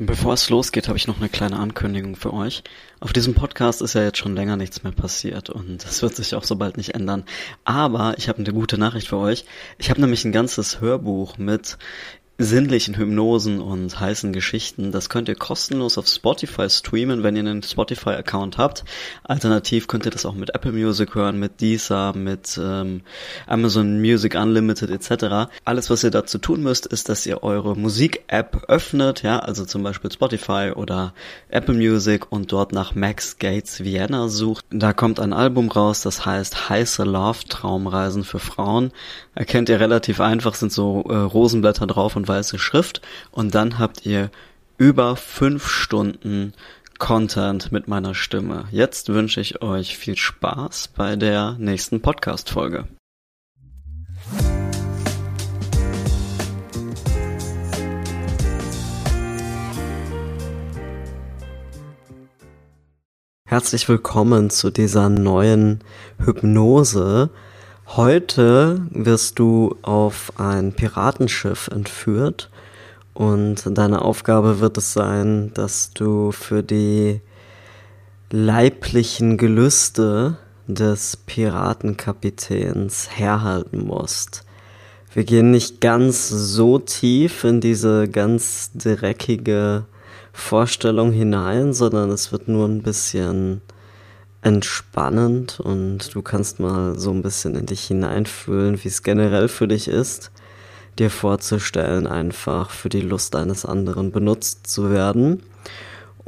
Bevor es losgeht, habe ich noch eine kleine Ankündigung für euch. Auf diesem Podcast ist ja jetzt schon länger nichts mehr passiert und das wird sich auch so bald nicht ändern. Aber ich habe eine gute Nachricht für euch. Ich habe nämlich ein ganzes Hörbuch mit sinnlichen Hypnosen und heißen Geschichten. Das könnt ihr kostenlos auf Spotify streamen, wenn ihr einen Spotify-Account habt. Alternativ könnt ihr das auch mit Apple Music hören, mit Deezer, mit ähm, Amazon Music Unlimited etc. Alles, was ihr dazu tun müsst, ist, dass ihr eure Musik-App öffnet, ja, also zum Beispiel Spotify oder Apple Music und dort nach Max Gates Vienna sucht. Da kommt ein Album raus, das heißt Heiße Love Traumreisen für Frauen. Erkennt ihr relativ einfach, sind so äh, Rosenblätter drauf und weiße Schrift und dann habt ihr über fünf Stunden Content mit meiner Stimme. Jetzt wünsche ich euch viel Spaß bei der nächsten Podcast-Folge. Herzlich willkommen zu dieser neuen Hypnose Heute wirst du auf ein Piratenschiff entführt und deine Aufgabe wird es sein, dass du für die leiblichen Gelüste des Piratenkapitäns herhalten musst. Wir gehen nicht ganz so tief in diese ganz dreckige Vorstellung hinein, sondern es wird nur ein bisschen entspannend und du kannst mal so ein bisschen in dich hineinfühlen, wie es generell für dich ist, dir vorzustellen, einfach für die Lust eines anderen benutzt zu werden.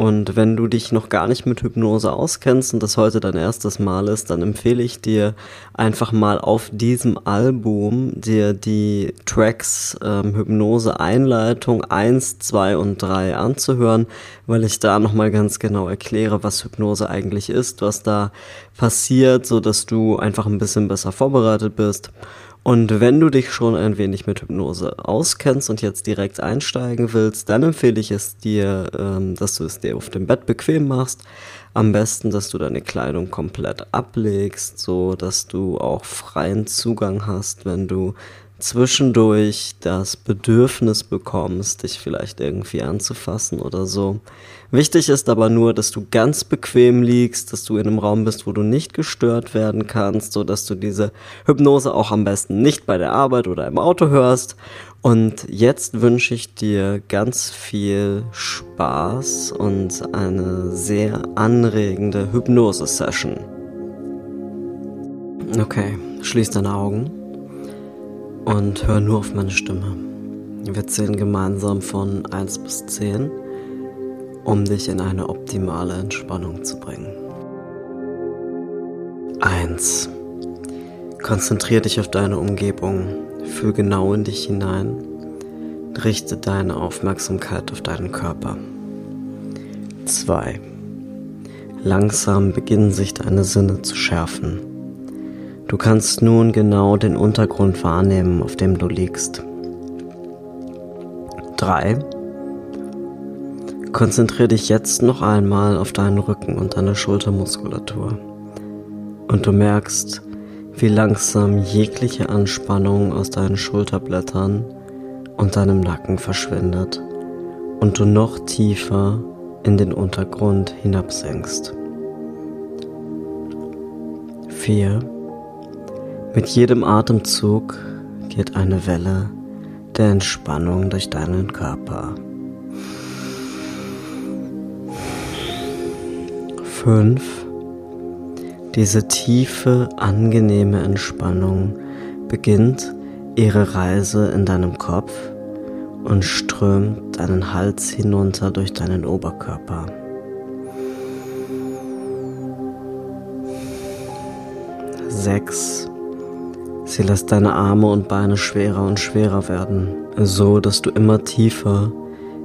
Und wenn du dich noch gar nicht mit Hypnose auskennst und das heute dein erstes Mal ist, dann empfehle ich dir einfach mal auf diesem Album dir die Tracks ähm, Hypnose Einleitung 1, 2 und 3 anzuhören, weil ich da nochmal ganz genau erkläre, was Hypnose eigentlich ist, was da passiert, so dass du einfach ein bisschen besser vorbereitet bist. Und wenn du dich schon ein wenig mit Hypnose auskennst und jetzt direkt einsteigen willst, dann empfehle ich es dir, ähm, dass du es dir auf dem Bett bequem machst. Am besten, dass du deine Kleidung komplett ablegst, so dass du auch freien Zugang hast, wenn du zwischendurch das Bedürfnis bekommst, dich vielleicht irgendwie anzufassen oder so. Wichtig ist aber nur, dass du ganz bequem liegst, dass du in einem Raum bist, wo du nicht gestört werden kannst, so dass du diese Hypnose auch am besten nicht bei der Arbeit oder im Auto hörst. Und jetzt wünsche ich dir ganz viel Spaß und eine sehr anregende Hypnose-Session. Okay, schließ deine Augen und hör nur auf meine Stimme. Wir zählen gemeinsam von 1 bis 10, um dich in eine optimale Entspannung zu bringen. 1. Konzentriere dich auf deine Umgebung, fühl genau in dich hinein, richte deine Aufmerksamkeit auf deinen Körper. 2. Langsam beginnen sich deine Sinne zu schärfen. Du kannst nun genau den Untergrund wahrnehmen, auf dem du liegst. 3. Konzentriere dich jetzt noch einmal auf deinen Rücken und deine Schultermuskulatur. Und du merkst, wie langsam jegliche Anspannung aus deinen Schulterblättern und deinem Nacken verschwindet und du noch tiefer in den Untergrund hinabsinkst. 4. Mit jedem Atemzug geht eine Welle der Entspannung durch deinen Körper. 5. Diese tiefe, angenehme Entspannung beginnt ihre Reise in deinem Kopf und strömt deinen Hals hinunter durch deinen Oberkörper. 6. Sie lässt deine Arme und Beine schwerer und schwerer werden, so dass du immer tiefer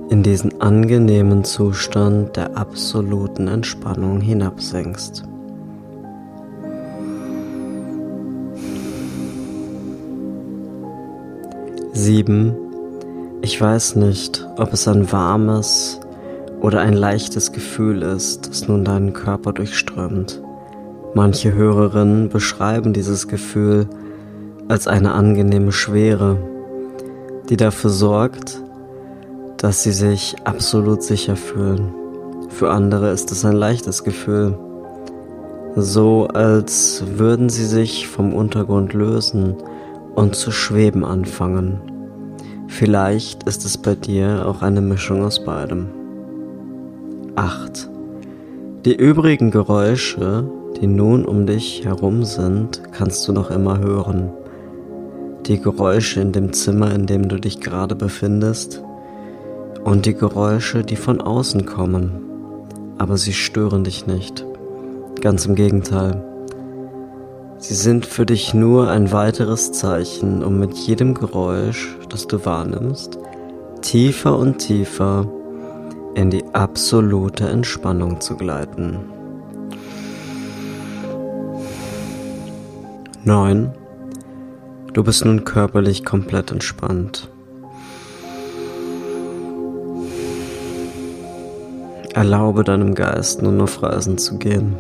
in diesen angenehmen Zustand der absoluten Entspannung hinabsinkst. Sieben. Ich weiß nicht, ob es ein warmes oder ein leichtes Gefühl ist, das nun deinen Körper durchströmt. Manche Hörerinnen beschreiben dieses Gefühl als eine angenehme Schwere, die dafür sorgt, dass sie sich absolut sicher fühlen. Für andere ist es ein leichtes Gefühl, so als würden sie sich vom Untergrund lösen und zu schweben anfangen. Vielleicht ist es bei dir auch eine Mischung aus beidem. 8. Die übrigen Geräusche, die nun um dich herum sind, kannst du noch immer hören. Die Geräusche in dem Zimmer, in dem du dich gerade befindest und die Geräusche, die von außen kommen, aber sie stören dich nicht. Ganz im Gegenteil. Sie sind für dich nur ein weiteres Zeichen, um mit jedem Geräusch, das du wahrnimmst, tiefer und tiefer in die absolute Entspannung zu gleiten. 9. Du bist nun körperlich komplett entspannt. Erlaube deinem Geist nun auf Reisen zu gehen.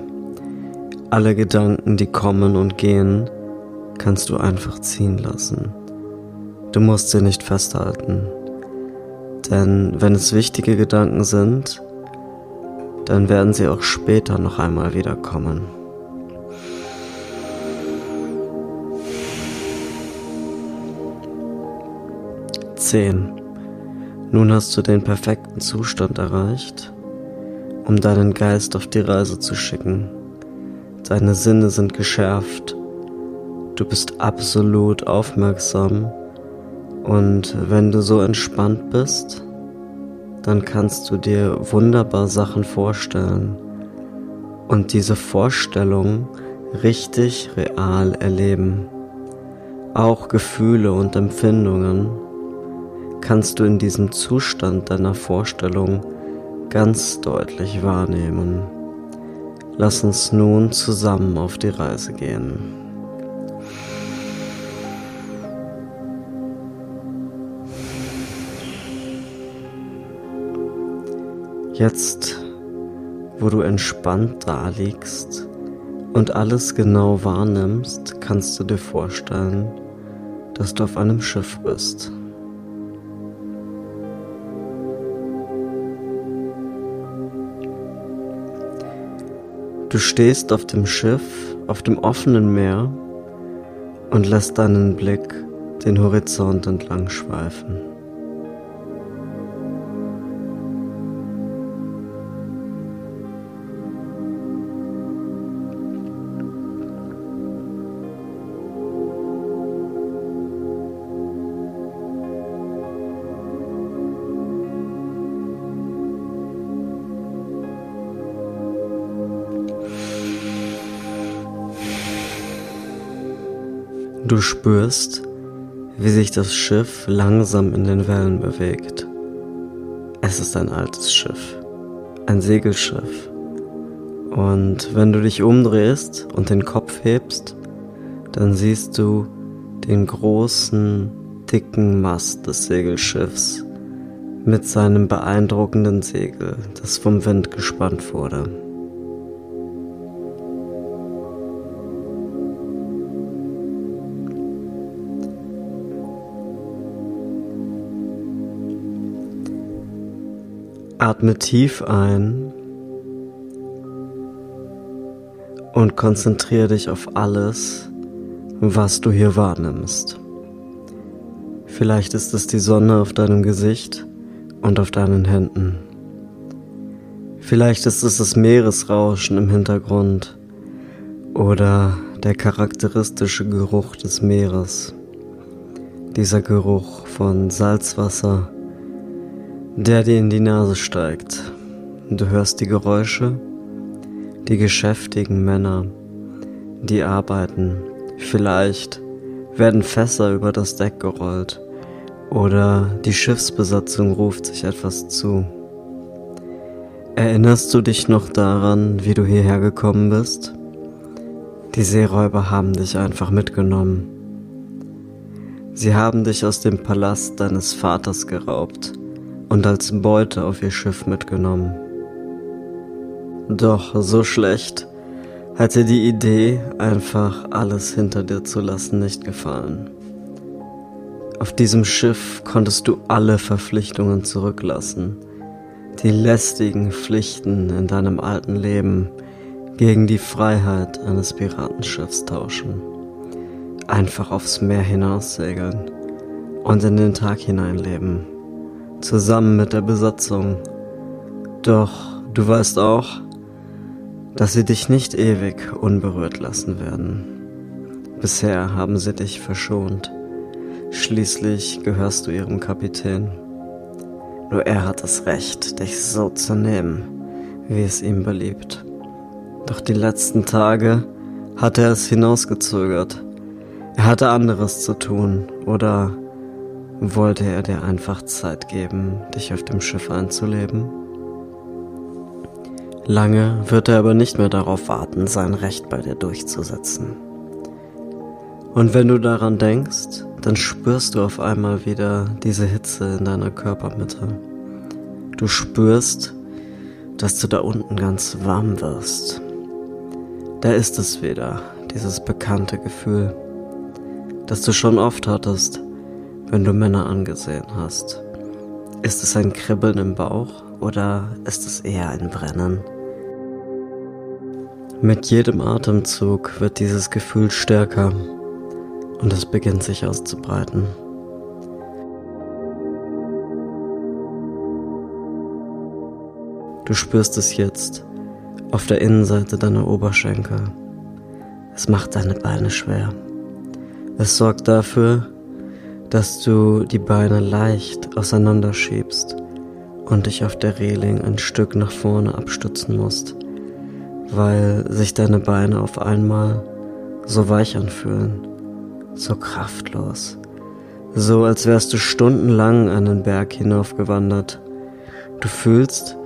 Alle Gedanken, die kommen und gehen, kannst du einfach ziehen lassen. Du musst sie nicht festhalten. Denn wenn es wichtige Gedanken sind, dann werden sie auch später noch einmal wiederkommen. Zehn. Nun hast du den perfekten Zustand erreicht, um deinen Geist auf die Reise zu schicken. Deine Sinne sind geschärft. Du bist absolut aufmerksam. Und wenn du so entspannt bist, dann kannst du dir wunderbar Sachen vorstellen und diese Vorstellung richtig real erleben. Auch Gefühle und Empfindungen kannst du in diesem Zustand deiner Vorstellung ganz deutlich wahrnehmen. Lass uns nun zusammen auf die Reise gehen. Jetzt, wo du entspannt da liegst und alles genau wahrnimmst, kannst du dir vorstellen, dass du auf einem Schiff bist. Du stehst auf dem Schiff, auf dem offenen Meer und lässt deinen Blick den Horizont entlang schweifen. Du spürst, wie sich das Schiff langsam in den Wellen bewegt. Es ist ein altes Schiff, ein Segelschiff. Und wenn du dich umdrehst und den Kopf hebst, dann siehst du den großen, dicken Mast des Segelschiffs mit seinem beeindruckenden Segel, das vom Wind gespannt wurde. Atme tief ein und konzentriere dich auf alles, was du hier wahrnimmst. Vielleicht ist es die Sonne auf deinem Gesicht und auf deinen Händen. Vielleicht ist es das Meeresrauschen im Hintergrund oder der charakteristische Geruch des Meeres. Dieser Geruch von Salzwasser, der dir in die Nase steigt. Du hörst die Geräusche, die geschäftigen Männer, die arbeiten. Vielleicht werden Fässer über das Deck gerollt oder die Schiffsbesatzung ruft sich etwas zu. Erinnerst du dich noch daran, wie du hierher gekommen bist? Die Seeräuber haben dich einfach mitgenommen. Sie haben dich aus dem Palast deines Vaters geraubt und als Beute auf ihr Schiff mitgenommen. Doch so schlecht hat dir die Idee, einfach alles hinter dir zu lassen, nicht gefallen. Auf diesem Schiff konntest du alle Verpflichtungen zurücklassen, die lästigen Pflichten in deinem alten Leben gegen die Freiheit eines Piratenschiffs tauschen, einfach aufs Meer hinaussegeln und in den Tag hineinleben, zusammen mit der Besatzung. Doch du weißt auch, dass sie dich nicht ewig unberührt lassen werden. Bisher haben sie dich verschont. Schließlich gehörst du ihrem Kapitän. Nur er hat das Recht, dich so zu nehmen, wie es ihm beliebt. Doch die letzten Tage hat er es hinausgezögert. Er hatte anderes zu tun oder wollte er dir einfach Zeit geben, dich auf dem Schiff einzuleben? Lange wird er aber nicht mehr darauf warten, sein Recht bei dir durchzusetzen. Und wenn du daran denkst, dann spürst du auf einmal wieder diese Hitze in deiner Körpermitte. Du spürst, dass du da unten ganz warm wirst. Da ist es wieder, dieses bekannte Gefühl, das du schon oft hattest, wenn du Männer angesehen hast. Ist es ein Kribbeln im Bauch oder ist es eher ein Brennen? Mit jedem Atemzug wird dieses Gefühl stärker und es beginnt sich auszubreiten. Du spürst es jetzt auf der Innenseite deiner Oberschenkel. Es macht deine Beine schwer. Es sorgt dafür, dass du die Beine leicht auseinanderschiebst und dich auf der Reling ein Stück nach vorne abstützen musst, weil sich deine Beine auf einmal so weich anfühlen so kraftlos, so als wärst du stundenlang einen Berg hinaufgewandert. Du fühlst,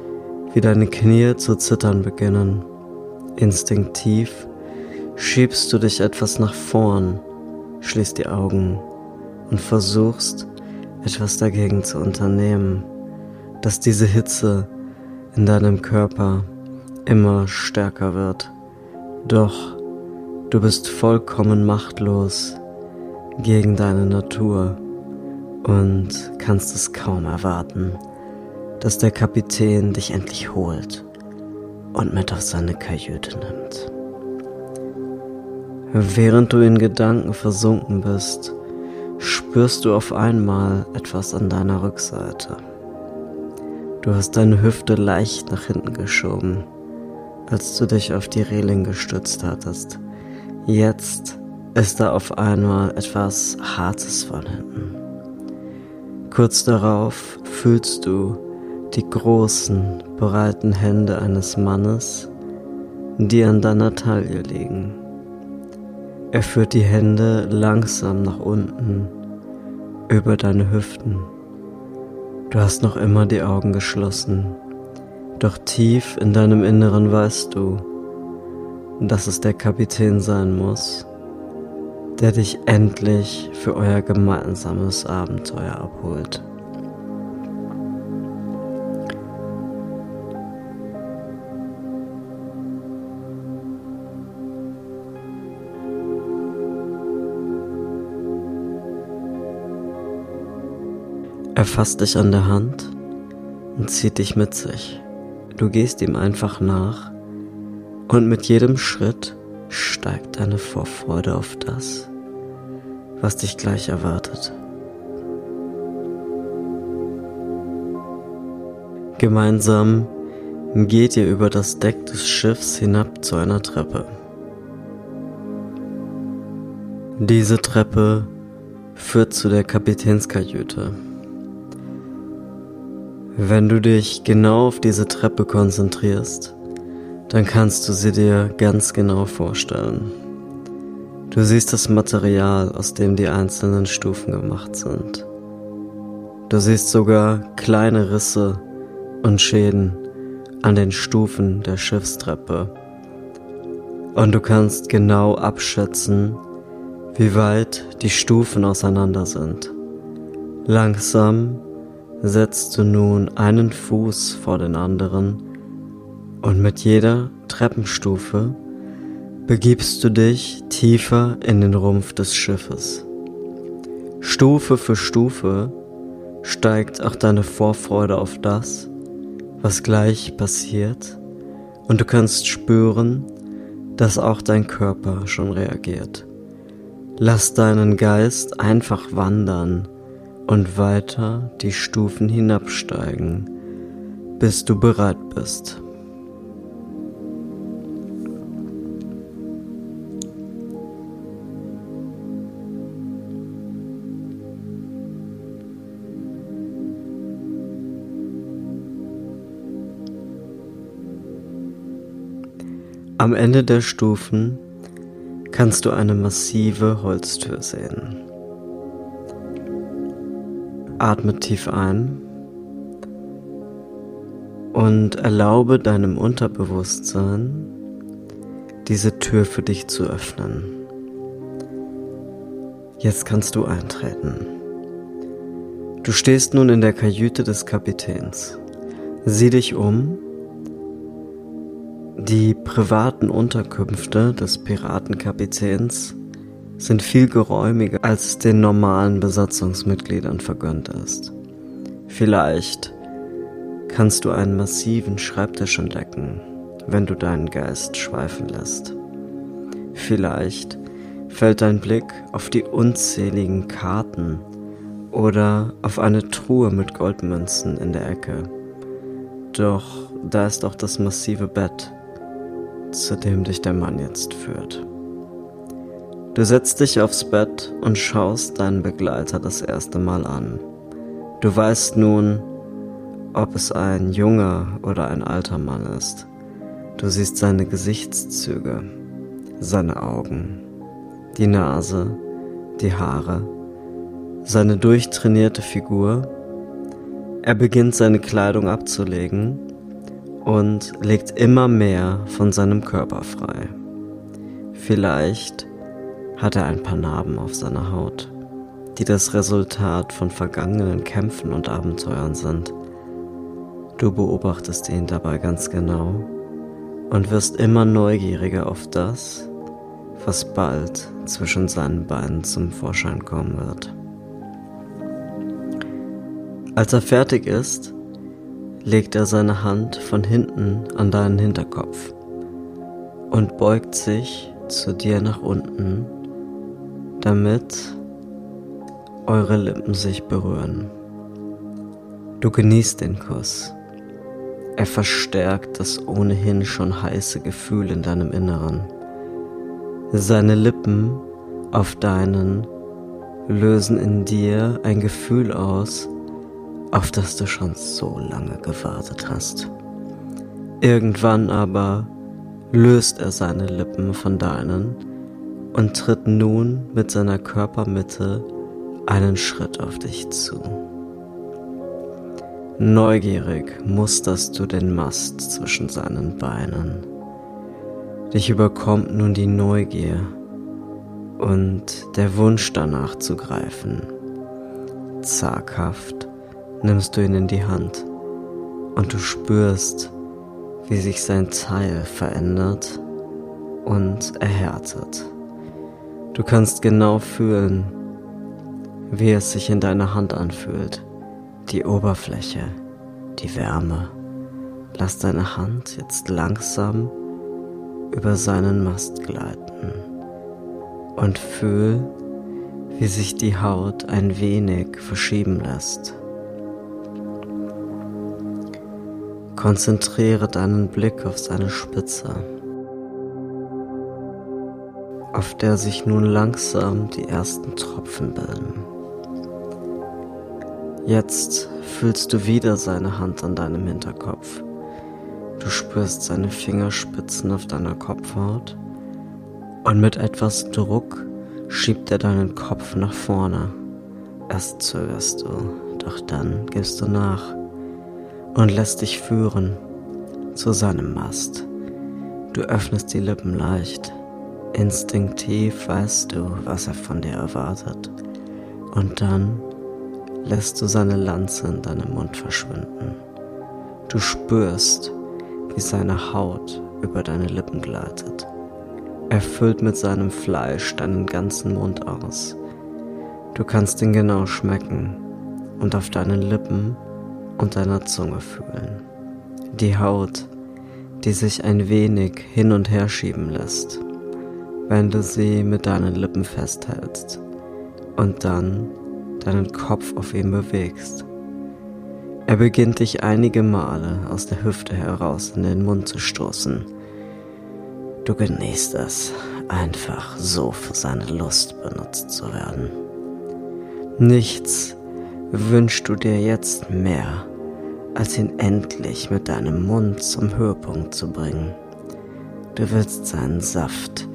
wie deine Knie zu zittern beginnen. Instinktiv schiebst du dich etwas nach vorn, schließt die Augen und versuchst, etwas dagegen zu unternehmen, dass diese Hitze in deinem Körper immer stärker wird. Doch du bist vollkommen machtlos gegen deine Natur und kannst es kaum erwarten, dass der Kapitän dich endlich holt und mit auf seine Kajüte nimmt. Während du in Gedanken versunken bist, spürst du auf einmal etwas an deiner Rückseite. Du hast deine Hüfte leicht nach hinten geschoben, als du dich auf die Reling gestützt hattest. Jetzt ist da auf einmal etwas Hartes von hinten. Kurz darauf fühlst du die großen, breiten Hände eines Mannes, die an deiner Taille liegen. Er führt die Hände langsam nach unten über deine Hüften. Du hast noch immer die Augen geschlossen, doch tief in deinem Inneren weißt du, dass es der Kapitän sein muss der dich endlich für euer gemeinsames Abenteuer abholt. Er fasst dich an der Hand und zieht dich mit sich. Du gehst ihm einfach nach und mit jedem Schritt steigt deine Vorfreude auf das, was dich gleich erwartet. Gemeinsam geht ihr über das Deck des Schiffs hinab zu einer Treppe. Diese Treppe führt zu der Kapitänskajüte. Wenn du dich genau auf diese Treppe konzentrierst, dann kannst du sie dir ganz genau vorstellen. Du siehst das Material, aus dem die einzelnen Stufen gemacht sind. Du siehst sogar kleine Risse und Schäden an den Stufen der Schiffstreppe. Und du kannst genau abschätzen, wie weit die Stufen auseinander sind. Langsam setzt du nun einen Fuß vor den anderen und mit jeder Treppenstufe begibst du dich tiefer in den Rumpf des Schiffes. Stufe für Stufe steigt auch deine Vorfreude auf das, was gleich passiert, und du kannst spüren, dass auch dein Körper schon reagiert. Lass deinen Geist einfach wandern und weiter die Stufen hinabsteigen, bis du bereit bist. Am Ende der Stufen kannst du eine massive Holztür sehen. Atme tief ein und erlaube deinem Unterbewusstsein, diese Tür für dich zu öffnen. Jetzt kannst du eintreten. Du stehst nun in der Kajüte des Kapitäns. Sieh dich um die privaten Unterkünfte des Piratenkapitäns sind viel geräumiger, als es den normalen Besatzungsmitgliedern vergönnt ist. Vielleicht kannst du einen massiven Schreibtisch entdecken, wenn du deinen Geist schweifen lässt. Vielleicht fällt dein Blick auf die unzähligen Karten oder auf eine Truhe mit Goldmünzen in der Ecke. Doch da ist auch das massive Bett, zu dem dich der Mann jetzt führt. Du setzt dich aufs Bett und schaust deinen Begleiter das erste Mal an. Du weißt nun, ob es ein junger oder ein alter Mann ist. Du siehst seine Gesichtszüge, seine Augen, die Nase, die Haare, seine durchtrainierte Figur. Er beginnt seine Kleidung abzulegen und legt immer mehr von seinem Körper frei. Vielleicht hat er ein paar Narben auf seiner Haut, die das Resultat von vergangenen Kämpfen und Abenteuern sind. Du beobachtest ihn dabei ganz genau und wirst immer neugieriger auf das, was bald zwischen seinen Beinen zum Vorschein kommen wird. Als er fertig ist, legt er seine Hand von hinten an deinen Hinterkopf und beugt sich zu dir nach unten, damit eure Lippen sich berühren. Du genießt den Kuss. Er verstärkt das ohnehin schon heiße Gefühl in deinem Inneren. Seine Lippen auf deinen lösen in dir ein Gefühl aus, auf das du schon so lange gewartet hast. Irgendwann aber löst er seine Lippen von deinen und tritt nun mit seiner Körpermitte einen Schritt auf dich zu. Neugierig musterst du den Mast zwischen seinen Beinen. Dich überkommt nun die Neugier und der Wunsch danach zu greifen. Zaghaft nimmst du ihn in die Hand und du spürst, wie sich sein Teil verändert und erhärtet. Du kannst genau fühlen, wie es sich in deiner Hand anfühlt, die Oberfläche, die Wärme. Lass deine Hand jetzt langsam über seinen Mast gleiten und fühl, wie sich die Haut ein wenig verschieben lässt. Konzentriere deinen Blick auf seine Spitze, auf der sich nun langsam die ersten Tropfen bilden. Jetzt fühlst du wieder seine Hand an deinem Hinterkopf. Du spürst seine Fingerspitzen auf deiner Kopfhaut und mit etwas Druck schiebt er deinen Kopf nach vorne. Erst zögerst du, doch dann gibst du nach und lässt dich führen zu seinem Mast. Du öffnest die Lippen leicht. Instinktiv weißt du, was er von dir erwartet. Und dann lässt du seine Lanze in deinem Mund verschwinden. Du spürst, wie seine Haut über deine Lippen gleitet. Er füllt mit seinem Fleisch deinen ganzen Mund aus. Du kannst ihn genau schmecken und auf deinen Lippen und deiner Zunge fühlen. Die Haut, die sich ein wenig hin und her schieben lässt, wenn du sie mit deinen Lippen festhältst und dann deinen Kopf auf ihn bewegst. Er beginnt dich einige Male aus der Hüfte heraus in den Mund zu stoßen. Du genießt es, einfach so für seine Lust benutzt zu werden. Nichts wünschst du dir jetzt mehr, als ihn endlich mit deinem Mund zum Höhepunkt zu bringen. Du willst seinen Saft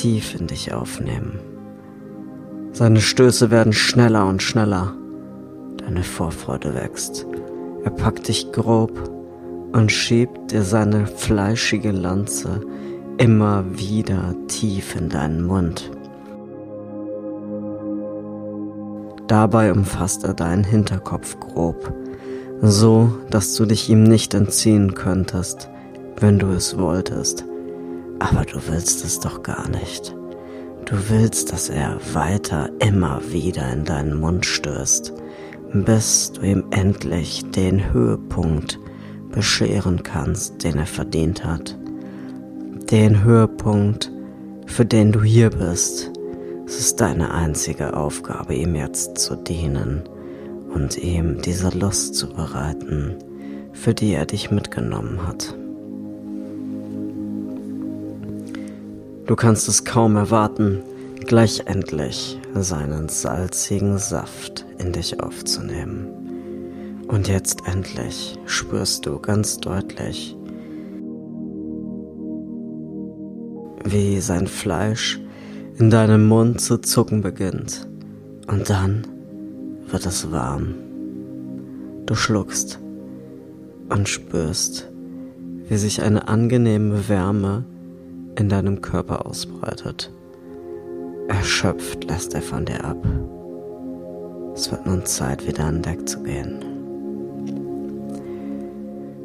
tief in dich aufnehmen. Seine Stöße werden schneller und schneller. Deine Vorfreude wächst. Er packt dich grob und schiebt dir seine fleischige Lanze immer wieder tief in deinen Mund. Dabei umfasst er deinen Hinterkopf grob, so dass du dich ihm nicht entziehen könntest, wenn du es wolltest. Aber du willst es doch gar nicht. Du willst, dass er weiter immer wieder in deinen Mund stößt, bis du ihm endlich den Höhepunkt bescheren kannst, den er verdient hat. Den Höhepunkt, für den du hier bist. Es ist deine einzige Aufgabe, ihm jetzt zu dienen und ihm diese Lust zu bereiten, für die er dich mitgenommen hat. Du kannst es kaum erwarten, gleich endlich seinen salzigen Saft in dich aufzunehmen. Und jetzt endlich spürst du ganz deutlich, wie sein Fleisch in deinem Mund zu zucken beginnt. Und dann wird es warm. Du schluckst und spürst, wie sich eine angenehme Wärme in deinem Körper ausbreitet. Erschöpft lässt er von dir ab. Es wird nun Zeit, wieder an Deck zu gehen.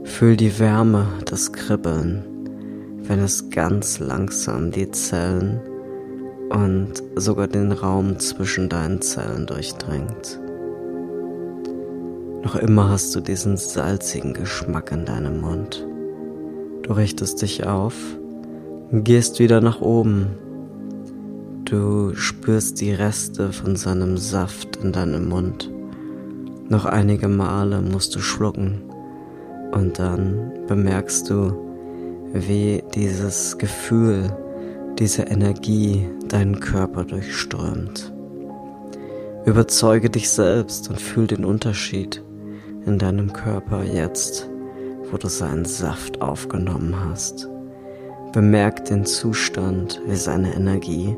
Fühl die Wärme, das Kribbeln, wenn es ganz langsam die Zellen und sogar den Raum zwischen deinen Zellen durchdringt. Noch immer hast du diesen salzigen Geschmack in deinem Mund. Du richtest dich auf Gehst wieder nach oben. Du spürst die Reste von seinem Saft in deinem Mund. Noch einige Male musst du schlucken und dann bemerkst du, wie dieses Gefühl, diese Energie deinen Körper durchströmt. Überzeuge dich selbst und fühl den Unterschied in deinem Körper jetzt, wo du seinen Saft aufgenommen hast. Bemerk den Zustand, wie seine Energie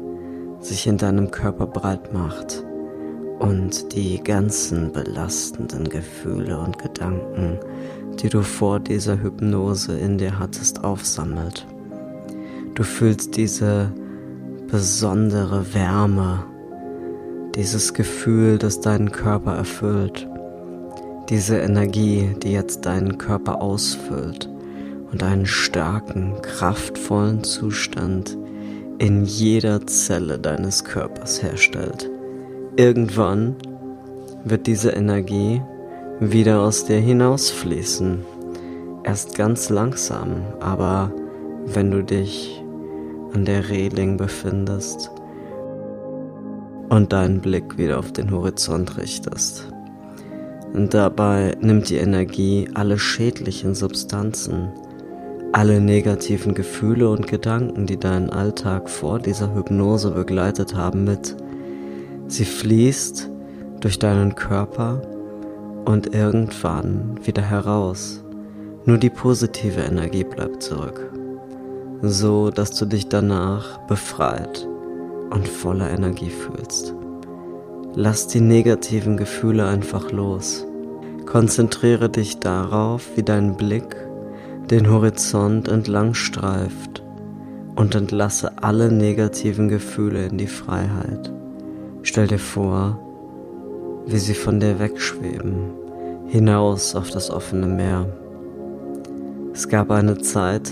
sich in deinem Körper breit macht und die ganzen belastenden Gefühle und Gedanken, die du vor dieser Hypnose in dir hattest, aufsammelt. Du fühlst diese besondere Wärme, dieses Gefühl, das deinen Körper erfüllt, diese Energie, die jetzt deinen Körper ausfüllt und einen starken, kraftvollen Zustand in jeder Zelle deines Körpers herstellt. Irgendwann wird diese Energie wieder aus dir hinausfließen. Erst ganz langsam, aber wenn du dich an der Reling befindest und deinen Blick wieder auf den Horizont richtest. Und dabei nimmt die Energie alle schädlichen Substanzen, alle negativen Gefühle und Gedanken, die deinen Alltag vor dieser Hypnose begleitet haben, mit. Sie fließt durch deinen Körper und irgendwann wieder heraus. Nur die positive Energie bleibt zurück, so dass du dich danach befreit und voller Energie fühlst. Lass die negativen Gefühle einfach los. Konzentriere dich darauf, wie dein Blick den Horizont entlang streift und entlasse alle negativen Gefühle in die Freiheit. Stell dir vor, wie sie von dir wegschweben, hinaus auf das offene Meer. Es gab eine Zeit,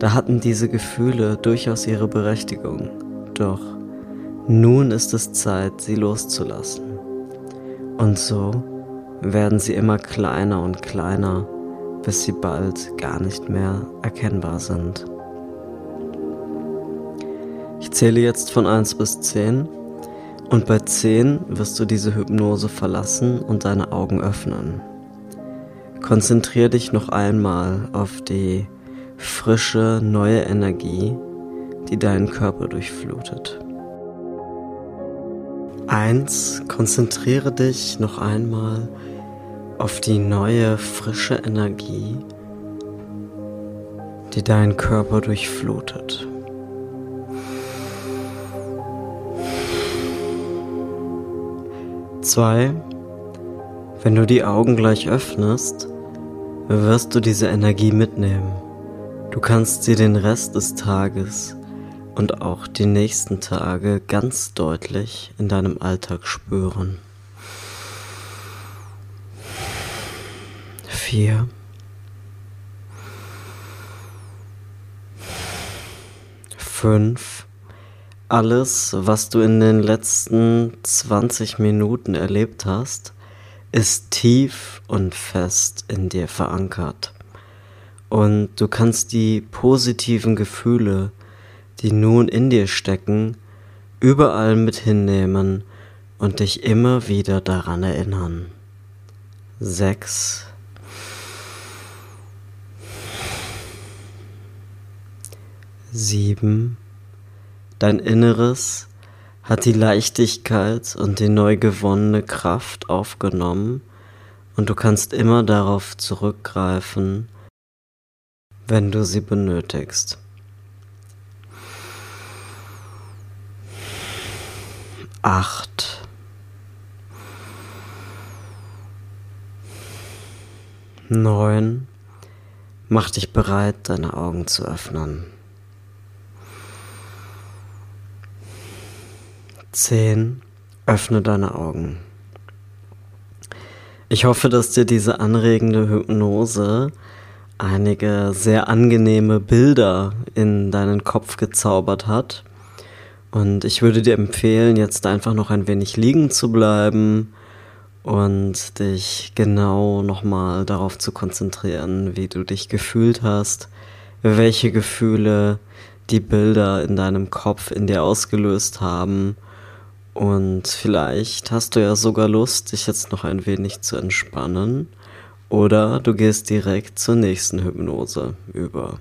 da hatten diese Gefühle durchaus ihre Berechtigung, doch Nun ist es Zeit, sie loszulassen. Und so werden sie immer kleiner und kleiner, bis sie bald gar nicht mehr erkennbar sind. Ich zähle jetzt von 1 bis 10 und bei 10 wirst du diese Hypnose verlassen und deine Augen öffnen. Konzentriere dich noch einmal auf die frische, neue Energie, die deinen Körper durchflutet. 1. Konzentriere dich noch einmal auf die neue, frische Energie, die deinen Körper durchflutet. 2. Wenn du die Augen gleich öffnest, wirst du diese Energie mitnehmen. Du kannst sie den Rest des Tages und auch die nächsten Tage ganz deutlich in deinem Alltag spüren. 4. 5. Alles, was du in den letzten 20 Minuten erlebt hast, ist tief und fest in dir verankert. Und du kannst die positiven Gefühle, die nun in dir stecken, überall mit hinnehmen und dich immer wieder daran erinnern. 6. Sieben. Dein Inneres hat die Leichtigkeit und die neu gewonnene Kraft aufgenommen und du kannst immer darauf zurückgreifen, wenn du sie benötigst. Acht. Neun. Mach dich bereit, deine Augen zu öffnen. 10. Öffne deine Augen. Ich hoffe, dass dir diese anregende Hypnose einige sehr angenehme Bilder in deinen Kopf gezaubert hat. Und ich würde dir empfehlen, jetzt einfach noch ein wenig liegen zu bleiben und dich genau nochmal darauf zu konzentrieren, wie du dich gefühlt hast, welche Gefühle die Bilder in deinem Kopf in dir ausgelöst haben und vielleicht hast du ja sogar Lust, dich jetzt noch ein wenig zu entspannen. Oder du gehst direkt zur nächsten Hypnose über.